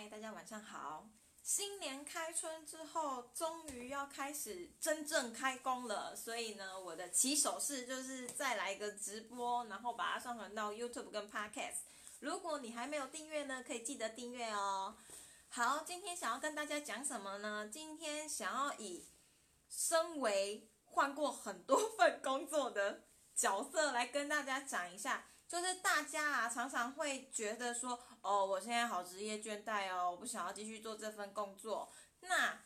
嗨，大家晚上好！新年开春之后，终于要开始真正开工了，所以呢，我的起手式就是再来一个直播，然后把它上传到 YouTube 跟 Podcast。如果你还没有订阅呢，可以记得订阅哦。好，今天想要跟大家讲什么呢？今天想要以身为换过很多份工作的角色来跟大家讲一下。就是大家啊，常常会觉得说，哦，我现在好职业倦怠哦，我不想要继续做这份工作。那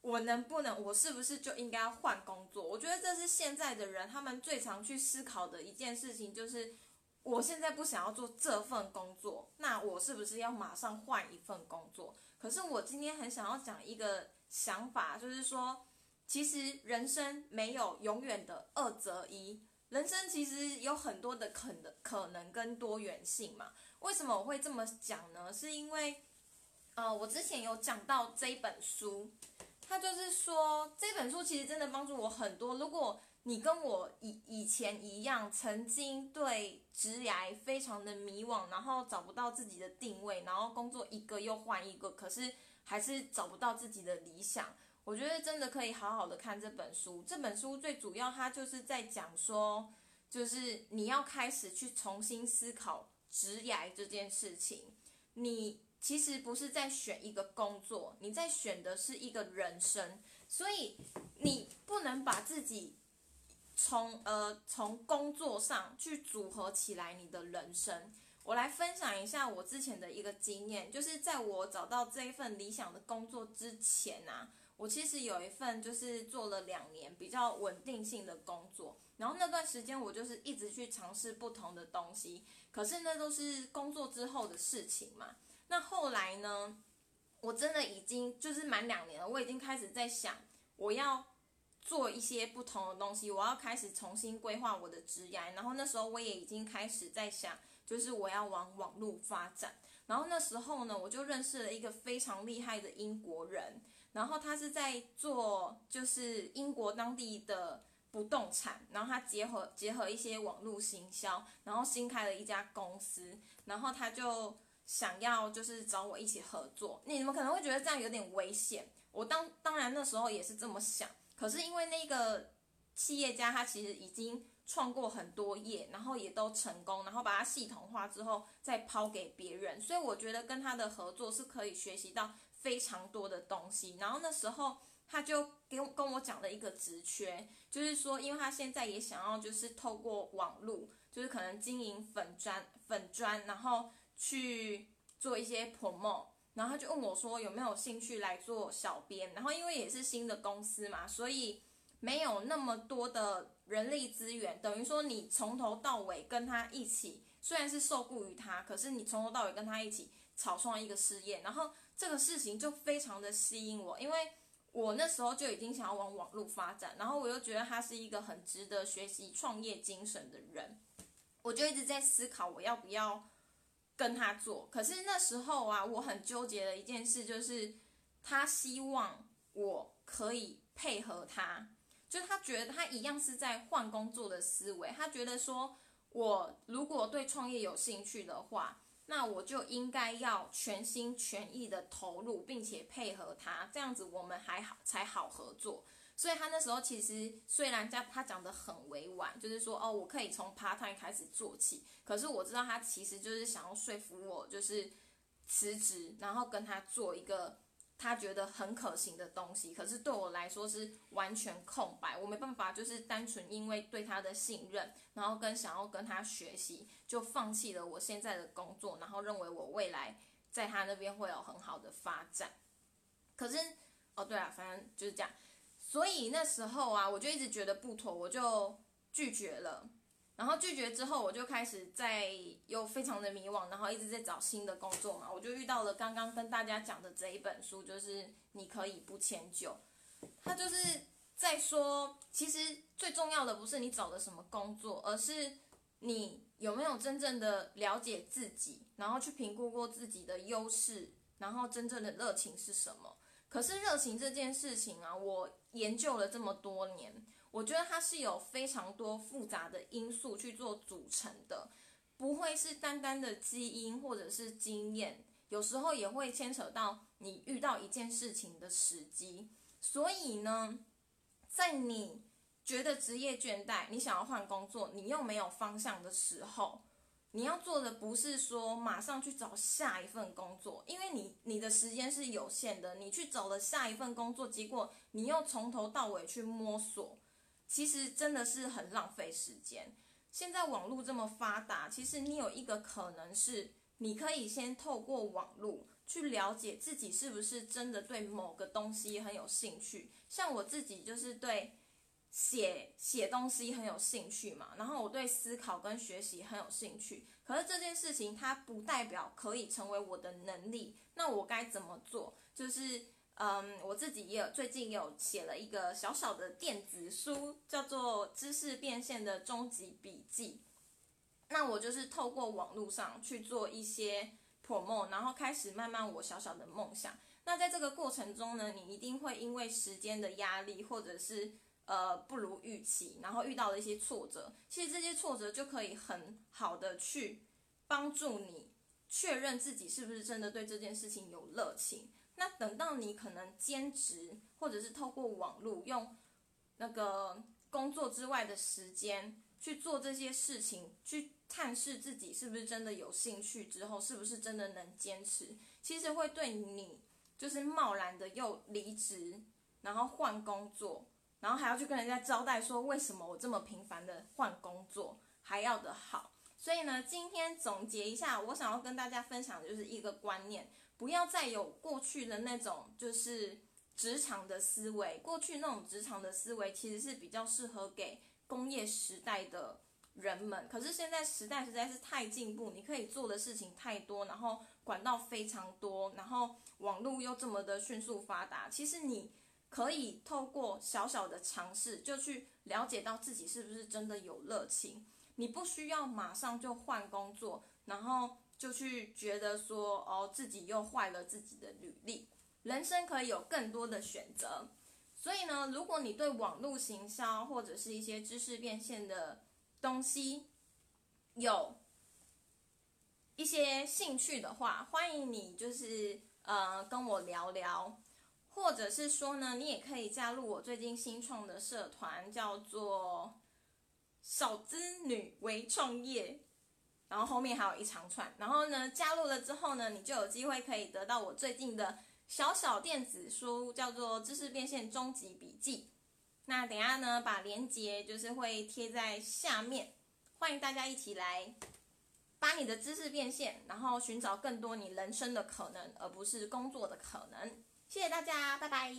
我能不能，我是不是就应该换工作？我觉得这是现在的人他们最常去思考的一件事情，就是我现在不想要做这份工作，那我是不是要马上换一份工作？可是我今天很想要讲一个想法，就是说，其实人生没有永远的二择一。人生其实有很多的可能、可能跟多元性嘛。为什么我会这么讲呢？是因为，呃，我之前有讲到这一本书，它就是说这本书其实真的帮助我很多。如果你跟我以以前一样，曾经对职涯非常的迷惘，然后找不到自己的定位，然后工作一个又换一个，可是还是找不到自己的理想。我觉得真的可以好好的看这本书。这本书最主要，它就是在讲说，就是你要开始去重新思考职涯这件事情。你其实不是在选一个工作，你在选的是一个人生。所以你不能把自己从呃从工作上去组合起来你的人生。我来分享一下我之前的一个经验，就是在我找到这一份理想的工作之前啊。我其实有一份就是做了两年比较稳定性的工作，然后那段时间我就是一直去尝试不同的东西，可是那都是工作之后的事情嘛。那后来呢，我真的已经就是满两年了，我已经开始在想我要做一些不同的东西，我要开始重新规划我的职业。然后那时候我也已经开始在想，就是我要往网络发展。然后那时候呢，我就认识了一个非常厉害的英国人。然后他是在做，就是英国当地的不动产，然后他结合结合一些网络行销，然后新开了一家公司，然后他就想要就是找我一起合作。你们可能会觉得这样有点危险，我当当然那时候也是这么想，可是因为那个企业家他其实已经创过很多业，然后也都成功，然后把它系统化之后再抛给别人，所以我觉得跟他的合作是可以学习到。非常多的东西，然后那时候他就跟跟我讲了一个职缺，就是说，因为他现在也想要，就是透过网络，就是可能经营粉砖粉砖，然后去做一些 promo，然后他就问我说有没有兴趣来做小编，然后因为也是新的公司嘛，所以没有那么多的人力资源，等于说你从头到尾跟他一起，虽然是受雇于他，可是你从头到尾跟他一起。草创一个事业，然后这个事情就非常的吸引我，因为我那时候就已经想要往网络发展，然后我又觉得他是一个很值得学习创业精神的人，我就一直在思考我要不要跟他做。可是那时候啊，我很纠结的一件事就是，他希望我可以配合他，就他觉得他一样是在换工作的思维，他觉得说我如果对创业有兴趣的话。那我就应该要全心全意的投入，并且配合他，这样子我们还好才好合作。所以他那时候其实虽然在他讲的很委婉，就是说哦，我可以从 part time 开始做起，可是我知道他其实就是想要说服我，就是辞职，然后跟他做一个。他觉得很可行的东西，可是对我来说是完全空白，我没办法，就是单纯因为对他的信任，然后跟想要跟他学习，就放弃了我现在的工作，然后认为我未来在他那边会有很好的发展。可是，哦对啊，反正就是这样，所以那时候啊，我就一直觉得不妥，我就拒绝了。然后拒绝之后，我就开始在又非常的迷惘，然后一直在找新的工作嘛。我就遇到了刚刚跟大家讲的这一本书，就是你可以不迁就。他就是在说，其实最重要的不是你找的什么工作，而是你有没有真正的了解自己，然后去评估过自己的优势，然后真正的热情是什么。可是热情这件事情啊，我研究了这么多年。我觉得它是有非常多复杂的因素去做组成的，不会是单单的基因或者是经验。有时候也会牵扯到你遇到一件事情的时机。所以呢，在你觉得职业倦怠，你想要换工作，你又没有方向的时候。你要做的不是说马上去找下一份工作，因为你你的时间是有限的，你去找了下一份工作，结果你又从头到尾去摸索，其实真的是很浪费时间。现在网络这么发达，其实你有一个可能是，你可以先透过网络去了解自己是不是真的对某个东西很有兴趣。像我自己就是对。写写东西很有兴趣嘛，然后我对思考跟学习很有兴趣，可是这件事情它不代表可以成为我的能力，那我该怎么做？就是嗯，我自己也有最近有写了一个小小的电子书，叫做《知识变现的终极笔记》，那我就是透过网络上去做一些 promo，然后开始慢慢我小小的梦想。那在这个过程中呢，你一定会因为时间的压力，或者是呃，不如预期，然后遇到了一些挫折，其实这些挫折就可以很好的去帮助你确认自己是不是真的对这件事情有热情。那等到你可能兼职，或者是透过网络用那个工作之外的时间去做这些事情，去探视自己是不是真的有兴趣之后，是不是真的能坚持，其实会对你就是贸然的又离职，然后换工作。然后还要去跟人家交代说，为什么我这么频繁的换工作还要的好？所以呢，今天总结一下，我想要跟大家分享的就是一个观念：不要再有过去的那种就是职场的思维。过去那种职场的思维其实是比较适合给工业时代的人们。可是现在时代实在是太进步，你可以做的事情太多，然后管道非常多，然后网络又这么的迅速发达，其实你。可以透过小小的尝试，就去了解到自己是不是真的有热情。你不需要马上就换工作，然后就去觉得说哦，自己又坏了自己的履历。人生可以有更多的选择。所以呢，如果你对网络行销或者是一些知识变现的东西有一些兴趣的话，欢迎你就是呃跟我聊聊。或者是说呢，你也可以加入我最近新创的社团，叫做“小资女微创业”，然后后面还有一长串。然后呢，加入了之后呢，你就有机会可以得到我最近的小小电子书，叫做《知识变现终极笔记》。那等下呢，把链接就是会贴在下面，欢迎大家一起来把你的知识变现，然后寻找更多你人生的可能，而不是工作的可能。谢谢大家，拜拜。